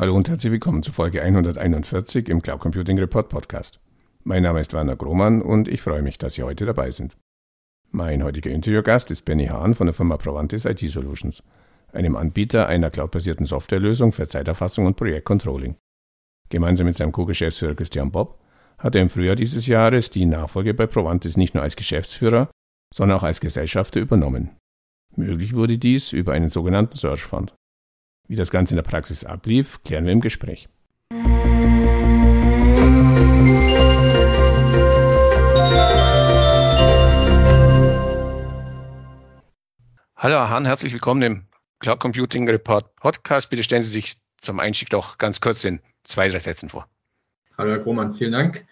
Hallo und herzlich willkommen zu Folge 141 im Cloud Computing Report Podcast. Mein Name ist Werner Grohmann und ich freue mich, dass Sie heute dabei sind. Mein heutiger Interviewgast ist Benny Hahn von der Firma Provantis IT Solutions, einem Anbieter einer cloudbasierten Softwarelösung für Zeiterfassung und Projektcontrolling. Gemeinsam mit seinem Co-Geschäftsführer Christian Bob hat er im Frühjahr dieses Jahres die Nachfolge bei Provantis nicht nur als Geschäftsführer, sondern auch als Gesellschafter übernommen. Möglich wurde dies über einen sogenannten Search Fund. Wie das Ganze in der Praxis ablief, klären wir im Gespräch. Hallo Herr Hahn, herzlich willkommen im Cloud Computing Report Podcast. Bitte stellen Sie sich zum Einstieg doch ganz kurz in zwei, drei Sätzen vor. Hallo Herr Grohmann, vielen Dank.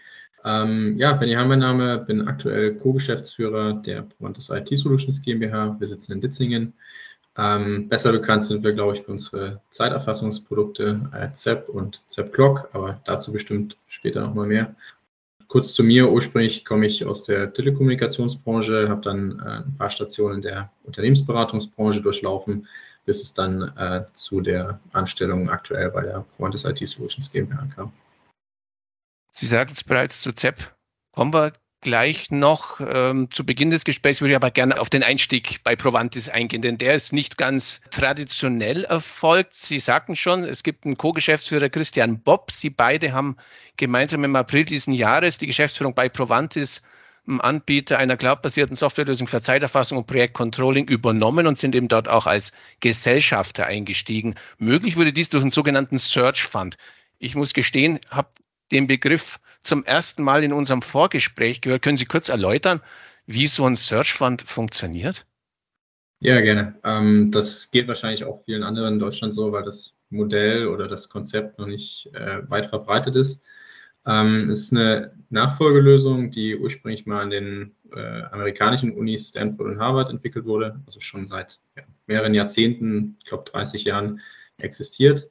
Ähm, ja, Benny Hahn mein Name, bin aktuell Co-Geschäftsführer der Provantis IT Solutions GmbH. Wir sitzen in Ditzingen. Ähm, besser bekannt sind wir, glaube ich, für unsere Zeiterfassungsprodukte äh, ZEP und ZEP Clock, aber dazu bestimmt später nochmal mehr. Kurz zu mir, ursprünglich komme ich aus der Telekommunikationsbranche, habe dann äh, ein paar Stationen der Unternehmensberatungsbranche durchlaufen, bis es dann äh, zu der Anstellung aktuell bei der Provantis IT Solutions GmbH kam. Sie sagten es bereits zu ZEP. Kommen wir gleich noch. Ähm, zu Beginn des Gesprächs würde ich aber gerne auf den Einstieg bei Provantis eingehen, denn der ist nicht ganz traditionell erfolgt. Sie sagten schon, es gibt einen Co-Geschäftsführer Christian Bob. Sie beide haben gemeinsam im April diesen Jahres die Geschäftsführung bei Provantis Anbieter einer cloudbasierten Softwarelösung für Zeiterfassung und Projektcontrolling übernommen und sind eben dort auch als Gesellschafter eingestiegen. Möglich wurde dies durch einen sogenannten Search Fund. Ich muss gestehen, habe den Begriff zum ersten Mal in unserem Vorgespräch gehört. Können Sie kurz erläutern, wie so ein Search Fund funktioniert? Ja, gerne. Ähm, das geht wahrscheinlich auch vielen anderen in Deutschland so, weil das Modell oder das Konzept noch nicht äh, weit verbreitet ist. Ähm, es ist eine Nachfolgelösung, die ursprünglich mal an den äh, amerikanischen Unis Stanford und Harvard entwickelt wurde, also schon seit ja, mehreren Jahrzehnten, ich glaube 30 Jahren existiert.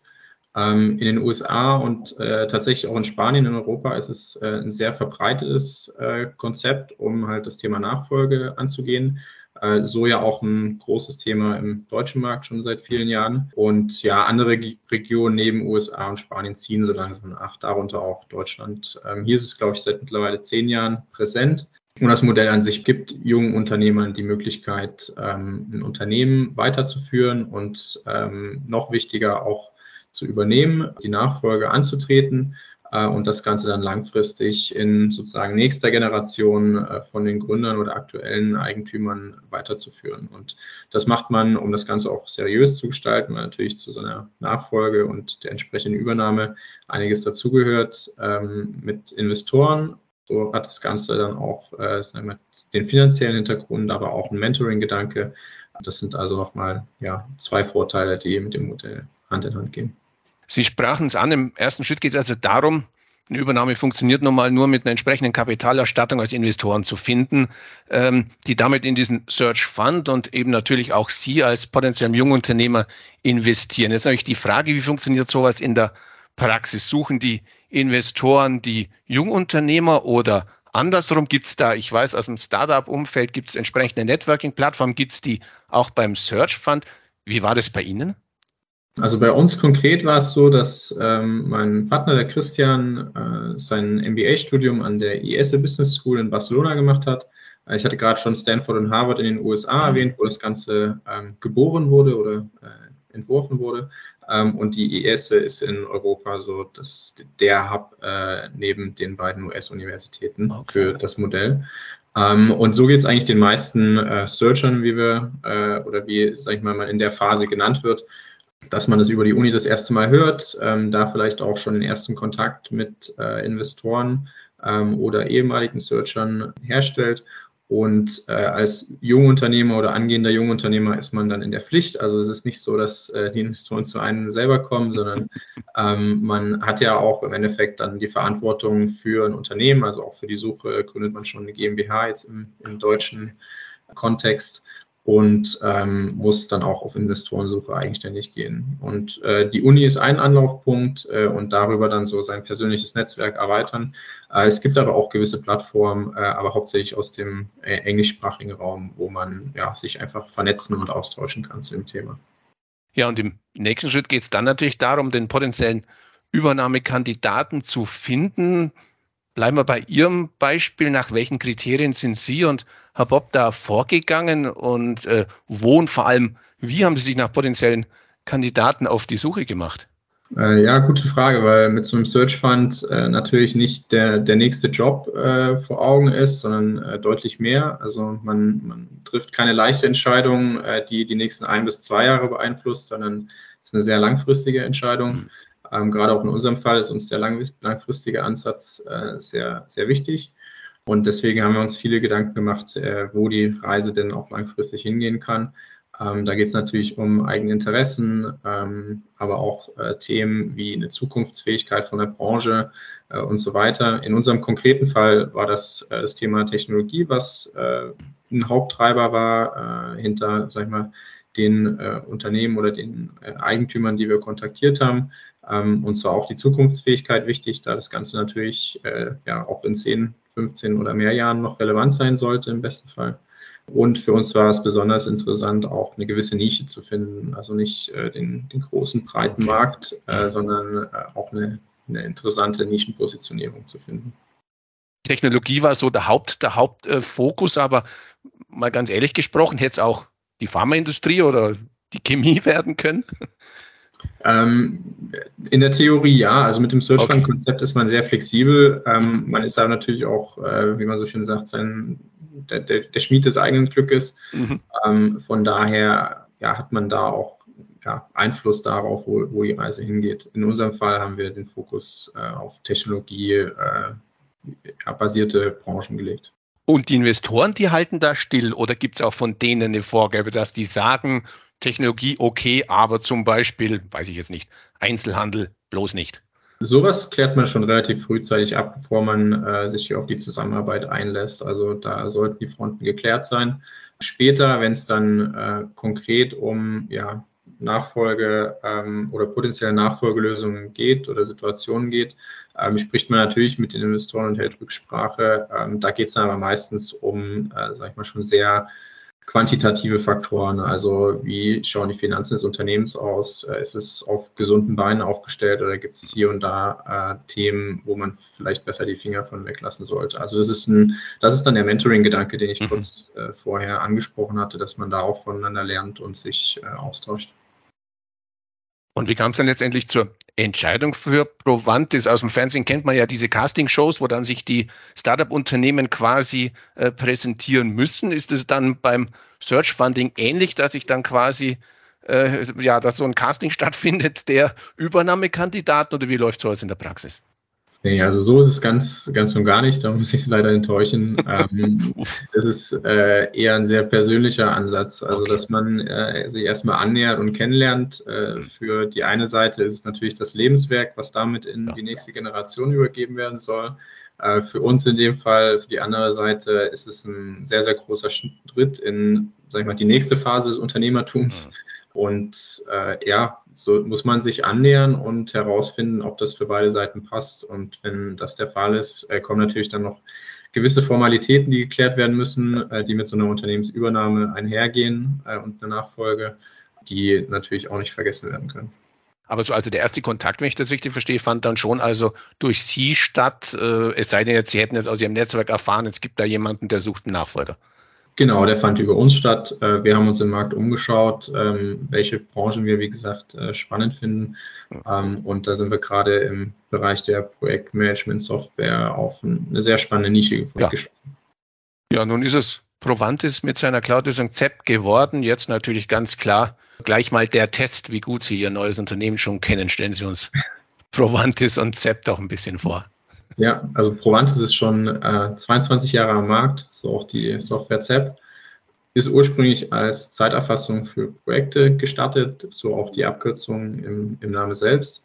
Ähm, in den USA und äh, tatsächlich auch in Spanien, in Europa ist es äh, ein sehr verbreitetes äh, Konzept, um halt das Thema Nachfolge anzugehen. Äh, so ja auch ein großes Thema im deutschen Markt schon seit vielen Jahren. Und ja, andere Regionen neben USA und Spanien ziehen so langsam nach, darunter auch Deutschland. Ähm, hier ist es, glaube ich, seit mittlerweile zehn Jahren präsent. Und das Modell an sich gibt jungen Unternehmern die Möglichkeit, ähm, ein Unternehmen weiterzuführen und ähm, noch wichtiger auch zu übernehmen, die Nachfolge anzutreten äh, und das Ganze dann langfristig in sozusagen nächster Generation äh, von den Gründern oder aktuellen Eigentümern weiterzuführen. Und das macht man, um das Ganze auch seriös zu gestalten, weil natürlich zu so einer Nachfolge und der entsprechenden Übernahme einiges dazugehört ähm, mit Investoren. So hat das Ganze dann auch äh, wir, den finanziellen Hintergrund, aber auch ein Mentoring-Gedanke. Das sind also nochmal ja, zwei Vorteile, die mit dem Modell Hand in Hand gehen. Sie sprachen es an, im ersten Schritt geht es also darum, eine Übernahme funktioniert nun mal nur mit einer entsprechenden Kapitalerstattung als Investoren zu finden, ähm, die damit in diesen Search Fund und eben natürlich auch Sie als potenziellen Jungunternehmer investieren. Jetzt natürlich die Frage, wie funktioniert sowas in der Praxis? Suchen die Investoren die Jungunternehmer oder andersrum gibt es da, ich weiß, aus dem Startup-Umfeld gibt es entsprechende Networking-Plattformen, gibt es die auch beim Search Fund. Wie war das bei Ihnen? Also bei uns konkret war es so, dass ähm, mein Partner, der Christian, äh, sein MBA-Studium an der IESE Business School in Barcelona gemacht hat. Äh, ich hatte gerade schon Stanford und Harvard in den USA mhm. erwähnt, wo das Ganze ähm, geboren wurde oder äh, entworfen wurde. Ähm, und die IESE ist in Europa so das, der Hub äh, neben den beiden US-Universitäten okay. für das Modell. Um, ähm, und so geht es eigentlich den meisten äh, Searchern, wie wir äh, oder wie, sag ich mal, man in der Phase genannt wird, dass man das über die Uni das erste Mal hört, ähm, da vielleicht auch schon den ersten Kontakt mit äh, Investoren ähm, oder ehemaligen Searchern herstellt. Und äh, als Jungunternehmer oder angehender Jungunternehmer ist man dann in der Pflicht. Also es ist nicht so, dass äh, die Investoren zu einem selber kommen, sondern ähm, man hat ja auch im Endeffekt dann die Verantwortung für ein Unternehmen, also auch für die Suche gründet man schon eine GmbH jetzt im, im deutschen Kontext und ähm, muss dann auch auf Investorensuche eigenständig gehen. Und äh, die Uni ist ein Anlaufpunkt äh, und darüber dann so sein persönliches Netzwerk erweitern. Äh, es gibt aber auch gewisse Plattformen, äh, aber hauptsächlich aus dem äh, englischsprachigen Raum, wo man ja, sich einfach vernetzen und austauschen kann zu dem Thema. Ja, und im nächsten Schritt geht es dann natürlich darum, den potenziellen Übernahmekandidaten zu finden. Bleiben wir bei Ihrem Beispiel. Nach welchen Kriterien sind Sie und Herr Bob da vorgegangen und äh, wo und vor allem, wie haben Sie sich nach potenziellen Kandidaten auf die Suche gemacht? Äh, ja, gute Frage, weil mit so einem Search Fund äh, natürlich nicht der, der nächste Job äh, vor Augen ist, sondern äh, deutlich mehr. Also man, man trifft keine leichte Entscheidung, äh, die die nächsten ein bis zwei Jahre beeinflusst, sondern es ist eine sehr langfristige Entscheidung. Ähm, gerade auch in unserem Fall ist uns der lang, langfristige Ansatz äh, sehr, sehr wichtig. Und deswegen haben wir uns viele Gedanken gemacht, äh, wo die Reise denn auch langfristig hingehen kann. Ähm, da geht es natürlich um eigene Interessen, ähm, aber auch äh, Themen wie eine Zukunftsfähigkeit von der Branche äh, und so weiter. In unserem konkreten Fall war das äh, das Thema Technologie, was äh, ein Haupttreiber war hinter, sag ich mal, den Unternehmen oder den Eigentümern, die wir kontaktiert haben. Ähm, und zwar auch die Zukunftsfähigkeit wichtig, da das Ganze natürlich äh, ja auch in 10, 15 oder mehr Jahren noch relevant sein sollte im besten Fall. Und für uns war es besonders interessant, auch eine gewisse Nische zu finden. Also nicht äh, den, den, großen, breiten Markt, äh, sondern äh, auch eine, eine, interessante Nischenpositionierung zu finden. Technologie war so der, Haupt, der Hauptfokus, aber mal ganz ehrlich gesprochen, hätte es auch die Pharmaindustrie oder die Chemie werden können? Ähm, in der Theorie ja, also mit dem Search Fund Konzept ist man sehr flexibel. Ähm, man ist aber natürlich auch, äh, wie man so schön sagt, sein, der, der, der Schmied des eigenen Glückes. Mhm. Ähm, von daher ja, hat man da auch ja, Einfluss darauf, wo, wo, die Reise hingeht. In unserem Fall haben wir den Fokus äh, auf Technologie äh, basierte Branchen gelegt. Und die Investoren, die halten da still oder gibt es auch von denen eine Vorgabe, dass die sagen, Technologie okay, aber zum Beispiel, weiß ich jetzt nicht, Einzelhandel bloß nicht. Sowas klärt man schon relativ frühzeitig ab, bevor man äh, sich auf die Zusammenarbeit einlässt. Also da sollten die Fronten geklärt sein. Später, wenn es dann äh, konkret um ja, Nachfolge ähm, oder potenzielle Nachfolgelösungen geht oder Situationen geht, ähm, spricht man natürlich mit den Investoren und hält Rücksprache. Ähm, da geht es dann aber meistens um, äh, sag ich mal, schon sehr quantitative Faktoren, also wie schauen die Finanzen des Unternehmens aus, äh, ist es auf gesunden Beinen aufgestellt oder gibt es hier und da äh, Themen, wo man vielleicht besser die Finger von weglassen sollte. Also das ist ein, das ist dann der Mentoring-Gedanke, den ich mhm. kurz äh, vorher angesprochen hatte, dass man da auch voneinander lernt und sich äh, austauscht. Und wie kam es dann letztendlich zur Entscheidung für Provantis? Aus dem Fernsehen kennt man ja diese Casting-Shows, wo dann sich die Startup-Unternehmen quasi äh, präsentieren müssen. Ist es dann beim Search Funding ähnlich, dass ich dann quasi äh, ja, dass so ein Casting stattfindet der Übernahmekandidaten oder wie läuft sowas in der Praxis? Nee, also so ist es ganz, ganz und gar nicht. Da muss ich es leider enttäuschen. ähm, das ist äh, eher ein sehr persönlicher Ansatz. Also, okay. dass man äh, sich erstmal annähert und kennenlernt. Äh, für die eine Seite ist es natürlich das Lebenswerk, was damit in ja. die nächste Generation übergeben werden soll. Äh, für uns in dem Fall, für die andere Seite, ist es ein sehr, sehr großer Schritt in, sag ich mal, die nächste Phase des Unternehmertums. Ja. Und äh, ja, so muss man sich annähern und herausfinden, ob das für beide Seiten passt. Und wenn das der Fall ist, äh, kommen natürlich dann noch gewisse Formalitäten, die geklärt werden müssen, äh, die mit so einer Unternehmensübernahme einhergehen äh, und eine Nachfolge, die natürlich auch nicht vergessen werden können. Aber so also der erste Kontakt, wenn ich das richtig verstehe, fand dann schon also durch Sie statt. Äh, es sei denn, jetzt, Sie hätten es aus Ihrem Netzwerk erfahren, es gibt da jemanden, der sucht einen Nachfolger. Genau, der fand über uns statt. Äh, wir haben uns im Markt umgeschaut, ähm, welche Branchen wir, wie gesagt, äh, spannend finden. Ähm, und da sind wir gerade im Bereich der Projektmanagement-Software auf eine sehr spannende Nische gefunden. Ja. ja, nun ist es Provantis mit seiner Cloud-Lösung ZEP geworden. Jetzt natürlich ganz klar gleich mal der Test, wie gut Sie Ihr neues Unternehmen schon kennen. Stellen Sie uns Provantis und ZEP doch ein bisschen vor. Ja, also Provantis ist schon äh, 22 Jahre am Markt, so auch die Software ZEP. Ist ursprünglich als Zeiterfassung für Projekte gestartet, so auch die Abkürzung im, im Namen selbst.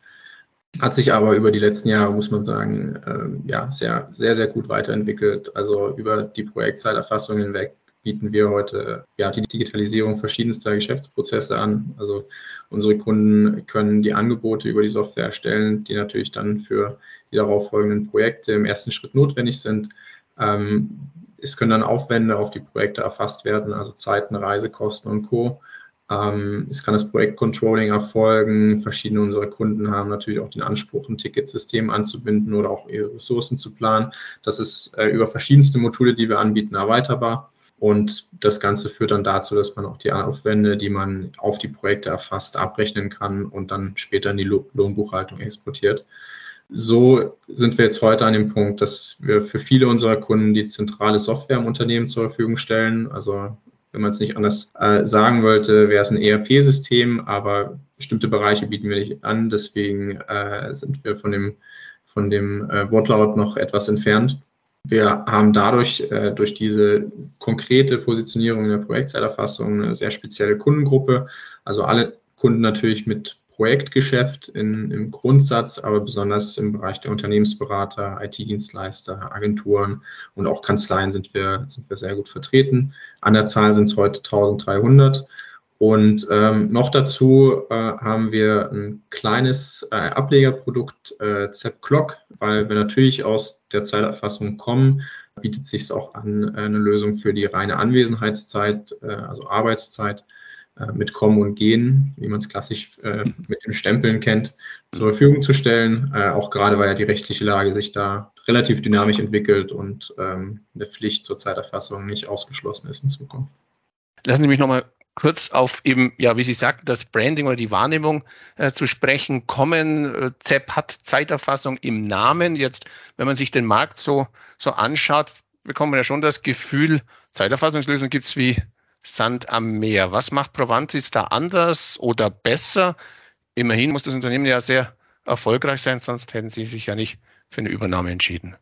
Hat sich aber über die letzten Jahre, muss man sagen, äh, ja, sehr, sehr, sehr gut weiterentwickelt. Also über die Projektzeiterfassung hinweg bieten wir heute ja, die Digitalisierung verschiedenster Geschäftsprozesse an. Also unsere Kunden können die Angebote über die Software erstellen, die natürlich dann für die darauf folgenden Projekte im ersten Schritt notwendig sind. Ähm, es können dann Aufwände auf die Projekte erfasst werden, also Zeiten, Reisekosten und Co. Ähm, es kann das Projektcontrolling erfolgen. Verschiedene unserer Kunden haben natürlich auch den Anspruch, ein Ticketsystem anzubinden oder auch ihre Ressourcen zu planen. Das ist äh, über verschiedenste Module, die wir anbieten, erweiterbar. Und das Ganze führt dann dazu, dass man auch die Aufwände, die man auf die Projekte erfasst, abrechnen kann und dann später in die Lohnbuchhaltung exportiert. So sind wir jetzt heute an dem Punkt, dass wir für viele unserer Kunden die zentrale Software im Unternehmen zur Verfügung stellen. Also wenn man es nicht anders äh, sagen wollte, wäre es ein ERP-System, aber bestimmte Bereiche bieten wir nicht an. Deswegen äh, sind wir von dem, von dem äh, Wortlaut noch etwas entfernt. Wir haben dadurch, äh, durch diese konkrete Positionierung in der Projektzeiterfassung, eine sehr spezielle Kundengruppe. Also alle Kunden natürlich mit Projektgeschäft in, im Grundsatz, aber besonders im Bereich der Unternehmensberater, IT-Dienstleister, Agenturen und auch Kanzleien sind wir, sind wir sehr gut vertreten. An der Zahl sind es heute 1300. Und ähm, noch dazu äh, haben wir ein kleines äh, Ablegerprodukt, äh, ZEP Clock, weil wir natürlich aus der Zeiterfassung kommen, bietet sich auch an, äh, eine Lösung für die reine Anwesenheitszeit, äh, also Arbeitszeit äh, mit Kommen und Gehen, wie man es klassisch äh, mit dem Stempeln kennt, zur Verfügung zu stellen. Auch gerade, weil ja die rechtliche Lage sich da relativ dynamisch entwickelt und ähm, eine Pflicht zur Zeiterfassung nicht ausgeschlossen ist in Zukunft. Lassen Sie mich nochmal kurz auf eben, ja, wie Sie sagten, das Branding oder die Wahrnehmung äh, zu sprechen kommen. Äh, ZEP hat Zeiterfassung im Namen. Jetzt, wenn man sich den Markt so, so anschaut, bekommt man ja schon das Gefühl, Zeiterfassungslösungen gibt es wie Sand am Meer. Was macht Provantis da anders oder besser? Immerhin muss das Unternehmen ja sehr erfolgreich sein, sonst hätten Sie sich ja nicht für eine Übernahme entschieden.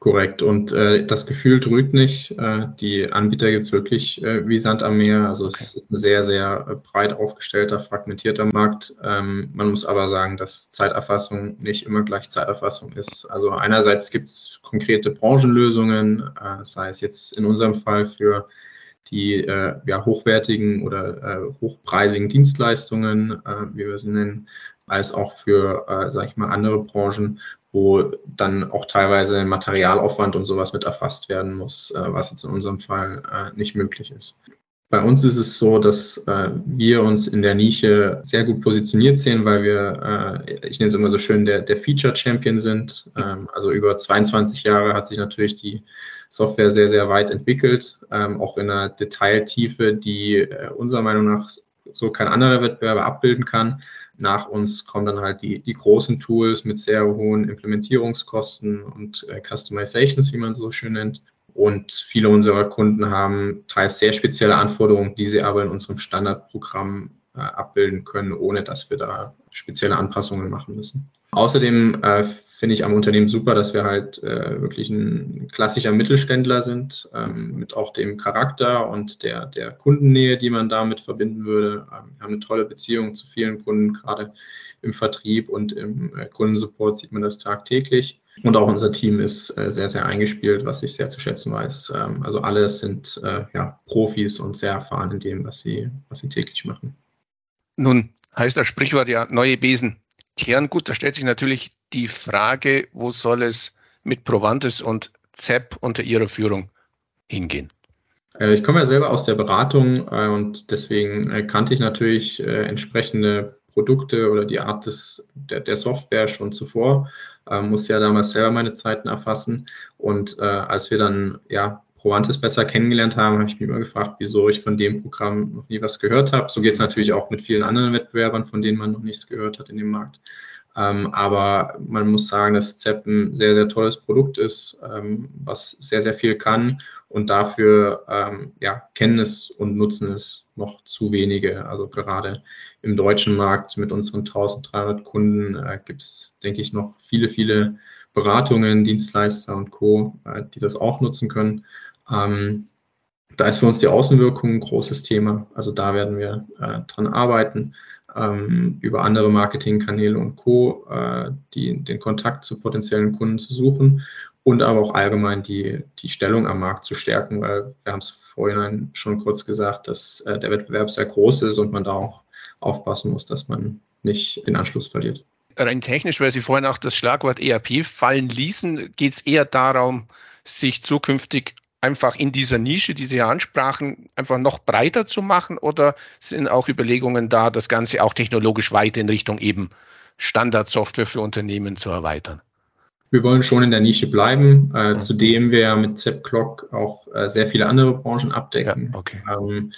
Korrekt. Und äh, das Gefühl trügt nicht. Äh, die Anbieter gibt es wirklich äh, wie Sand am Meer. Also okay. es ist ein sehr, sehr äh, breit aufgestellter, fragmentierter Markt. Ähm, man muss aber sagen, dass Zeiterfassung nicht immer gleich Zeiterfassung ist. Also einerseits gibt es konkrete Branchenlösungen, äh, sei es jetzt in unserem Fall für die äh, ja, hochwertigen oder äh, hochpreisigen Dienstleistungen, äh, wie wir sie nennen, als auch für, äh, sage ich mal, andere Branchen, wo dann auch teilweise Materialaufwand und sowas mit erfasst werden muss, äh, was jetzt in unserem Fall äh, nicht möglich ist. Bei uns ist es so, dass äh, wir uns in der Nische sehr gut positioniert sehen, weil wir, ich nenne es immer so schön, der, der Feature Champion sind. Ähm, also über 22 Jahre hat sich natürlich die Software sehr, sehr weit entwickelt, ähm, auch in einer Detailtiefe, die unserer Meinung nach so kein anderer Wettbewerber abbilden kann. Nach uns kommen dann halt die, die großen Tools mit sehr hohen Implementierungskosten und äh, Customizations, wie man so schön nennt. Und viele unserer Kunden haben teils sehr spezielle Anforderungen, die sie aber in unserem Standardprogramm abbilden können, ohne dass wir da spezielle Anpassungen machen müssen. Außerdem äh, finde ich am Unternehmen super, dass wir halt äh, wirklich ein klassischer Mittelständler sind, ähm, mit auch dem Charakter und der, der Kundennähe, die man damit verbinden würde. Ähm, wir haben eine tolle Beziehung zu vielen Kunden, gerade im Vertrieb und im äh, Kundensupport sieht man das tagtäglich. Und auch unser Team ist äh, sehr, sehr eingespielt, was ich sehr zu schätzen weiß. Ähm, also alle sind äh, ja, Profis und sehr erfahren in dem, was sie, was sie täglich machen. Nun heißt das Sprichwort ja neue Besen Kerngut, da stellt sich natürlich die Frage, wo soll es mit Provantes und ZEP unter Ihrer Führung hingehen? Äh, ich komme ja selber aus der Beratung äh, und deswegen äh, kannte ich natürlich entsprechende Produkte oder die Art des, der, der Software schon zuvor, musste ja damals selber meine Zeiten erfassen. Und als wir dann ja Provantis besser kennengelernt haben, habe ich mich immer gefragt, wieso ich von dem Programm noch nie was gehört habe. So geht es natürlich auch mit vielen anderen Wettbewerbern, von denen man noch nichts gehört hat in dem Markt. Ähm, aber man muss sagen, dass ZEP ein sehr, sehr tolles Produkt ist, ähm, was sehr, sehr viel kann und dafür ähm, ja, kennen es und nutzen es noch zu wenige. Also gerade im deutschen Markt mit unseren 1300 Kunden äh, gibt es, denke ich, noch viele, viele Beratungen, Dienstleister und Co., äh, die das auch nutzen können. Ähm, da ist für uns die Außenwirkung ein großes Thema. Also da werden wir äh, dran arbeiten, ähm, über andere Marketingkanäle und Co. Äh, die, den Kontakt zu potenziellen Kunden zu suchen und aber auch allgemein die, die Stellung am Markt zu stärken, weil wir haben es vorhin schon kurz gesagt, dass äh, der Wettbewerb sehr groß ist und man da auch aufpassen muss, dass man nicht den Anschluss verliert. Rein technisch, weil Sie vorhin auch das Schlagwort ERP fallen ließen, geht es eher darum, sich zukünftig einfach in dieser Nische, die Sie ja ansprachen, einfach noch breiter zu machen oder sind auch Überlegungen da, das Ganze auch technologisch weiter in Richtung eben Standardsoftware für Unternehmen zu erweitern? Wir wollen schon in der Nische bleiben, äh, mhm. zudem wir mit ZepClock auch äh, sehr viele andere Branchen abdecken. Ja, okay. ähm,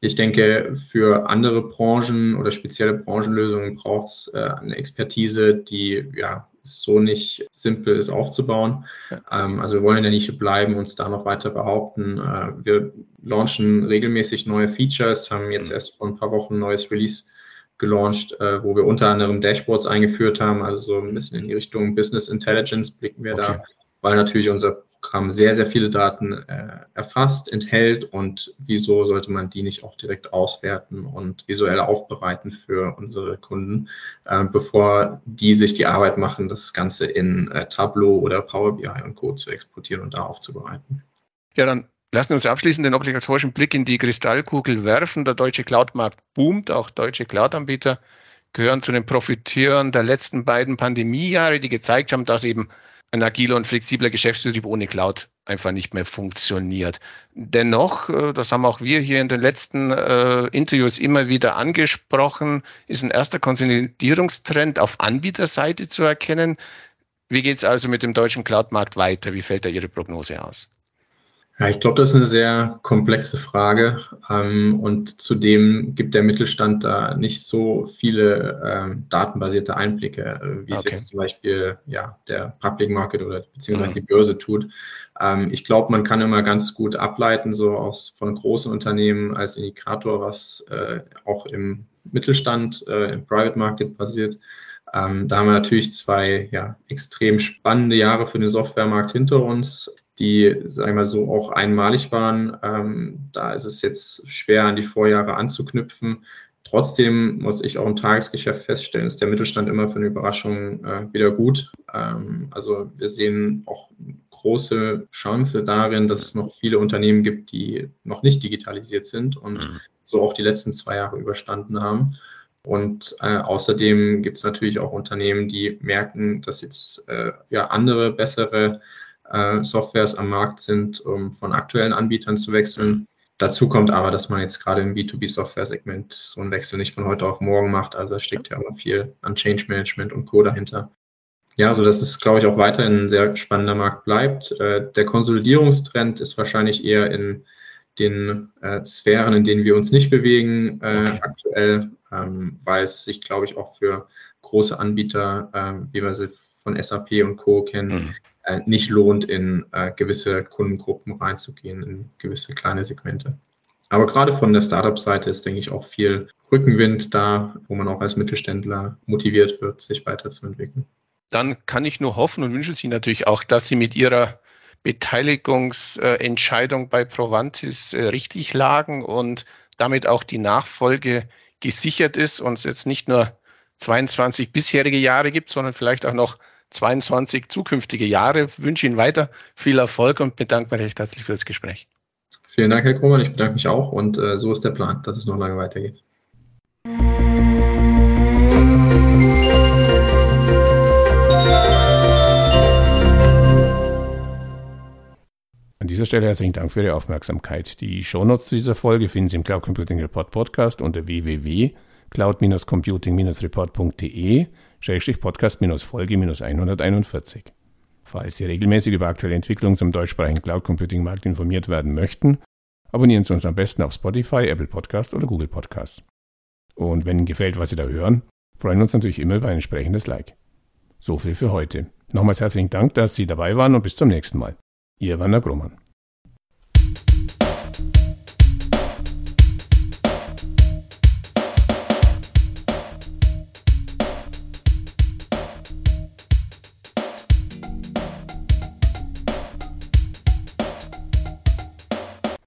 ich denke, für andere Branchen oder spezielle Branchenlösungen braucht es äh, eine Expertise, die ja so nicht simpel ist aufzubauen. Ja. Ähm, also wir wollen in der Nische bleiben, uns da noch weiter behaupten. Äh, wir launchen regelmäßig neue Features, haben jetzt mhm. erst vor ein paar Wochen ein neues Release gelauncht, äh, wo wir unter anderem Dashboards eingeführt haben, also so ein bisschen in die Richtung Business Intelligence blicken wir okay. da, weil natürlich unser Programm sehr, sehr viele Daten äh, erfasst, enthält und wieso sollte man die nicht auch direkt auswerten und visuell aufbereiten für unsere Kunden, äh, bevor die sich die Arbeit machen, das Ganze in äh, Tableau oder Power BI und Co. zu exportieren und da aufzubereiten. Ja, dann lassen wir uns abschließend den obligatorischen Blick in die Kristallkugel werfen. Der deutsche Cloud-Markt boomt, auch deutsche Cloud-Anbieter gehören zu den Profiteuren der letzten beiden Pandemiejahre, die gezeigt haben, dass eben ein agiler und flexibler Geschäftsbetrieb ohne Cloud einfach nicht mehr funktioniert. Dennoch, äh, das haben auch wir hier in den letzten äh, Interviews immer wieder angesprochen, ist ein erster Konsolidierungstrend auf Anbieterseite zu erkennen. Wie geht es also mit dem deutschen Cloud-Markt weiter? Wie fällt da Ihre Prognose aus? Ja, ich glaube, das ist eine sehr komplexe Frage ähm, und zudem gibt der Mittelstand da nicht so viele ähm, datenbasierte Einblicke, äh, wie okay. es jetzt zum Beispiel ja, der Public Market oder beziehungsweise mhm. die Börse tut. Ähm, ich glaube, man kann immer ganz gut ableiten, so aus von großen Unternehmen als Indikator, was äh, auch im Mittelstand, äh, im Private Market passiert. Ähm, da haben wir natürlich zwei ja, extrem spannende Jahre für den Softwaremarkt hinter uns die, sagen wir mal so, auch einmalig waren. Ähm, da ist es jetzt schwer, an die Vorjahre anzuknüpfen. Trotzdem muss ich auch im Tagesgeschäft feststellen, ist der Mittelstand immer für eine Überraschung äh, wieder gut. Ähm, also wir sehen auch große Chance darin, dass es noch viele Unternehmen gibt, die noch nicht digitalisiert sind und mhm. so auch die letzten zwei Jahre überstanden haben. Und äh, außerdem gibt es natürlich auch Unternehmen, die merken, dass jetzt äh, ja andere, bessere äh, Softwares am Markt sind, um von aktuellen Anbietern zu wechseln. Dazu kommt aber, dass man jetzt gerade im B2B-Software-Segment so einen Wechsel nicht von heute auf morgen macht. Also da steckt ja immer viel an Change Management und Co. dahinter. Ja, so dass es, glaube ich, auch weiterhin ein sehr spannender Markt bleibt. Äh, der Konsolidierungstrend ist wahrscheinlich eher in den äh, Sphären, in denen wir uns nicht bewegen äh, aktuell, ähm, weil es sich, glaube ich, auch für große Anbieter, äh, wie wir sie von SAP und Co. kennen, mhm. Äh, nicht lohnt, in äh, gewisse Kundengruppen reinzugehen, in gewisse kleine Segmente. Aber gerade von der Startup-Seite ist, denke ich, auch viel Rückenwind da, wo man auch als Mittelständler motiviert wird, sich weiterzuentwickeln. Dann kann ich nur hoffen und wünsche Sie natürlich auch, dass Sie mit Ihrer Beteiligungsentscheidung bei Provantis äh, richtig lagen und damit auch die Nachfolge gesichert ist und es jetzt nicht nur 22 bisherige Jahre gibt, sondern vielleicht auch noch 22 zukünftige Jahre. Ich wünsche Ihnen weiter viel Erfolg und bedanke mich recht herzlich für das Gespräch. Vielen Dank, Herr Krummer. Ich bedanke mich auch und äh, so ist der Plan, dass es noch lange weitergeht. An dieser Stelle herzlichen Dank für Ihre Aufmerksamkeit. Die Shownotes zu dieser Folge finden Sie im Cloud Computing Report Podcast unter www.cloud-computing-report.de Podcast-Folge 141. Falls Sie regelmäßig über aktuelle Entwicklungen zum deutschsprachigen Cloud Computing Markt informiert werden möchten, abonnieren Sie uns am besten auf Spotify, Apple Podcast oder Google Podcast. Und wenn Ihnen gefällt, was Sie da hören, freuen wir uns natürlich immer über ein entsprechendes Like. So viel für heute. Nochmals herzlichen Dank, dass Sie dabei waren und bis zum nächsten Mal. Ihr Werner Grummann.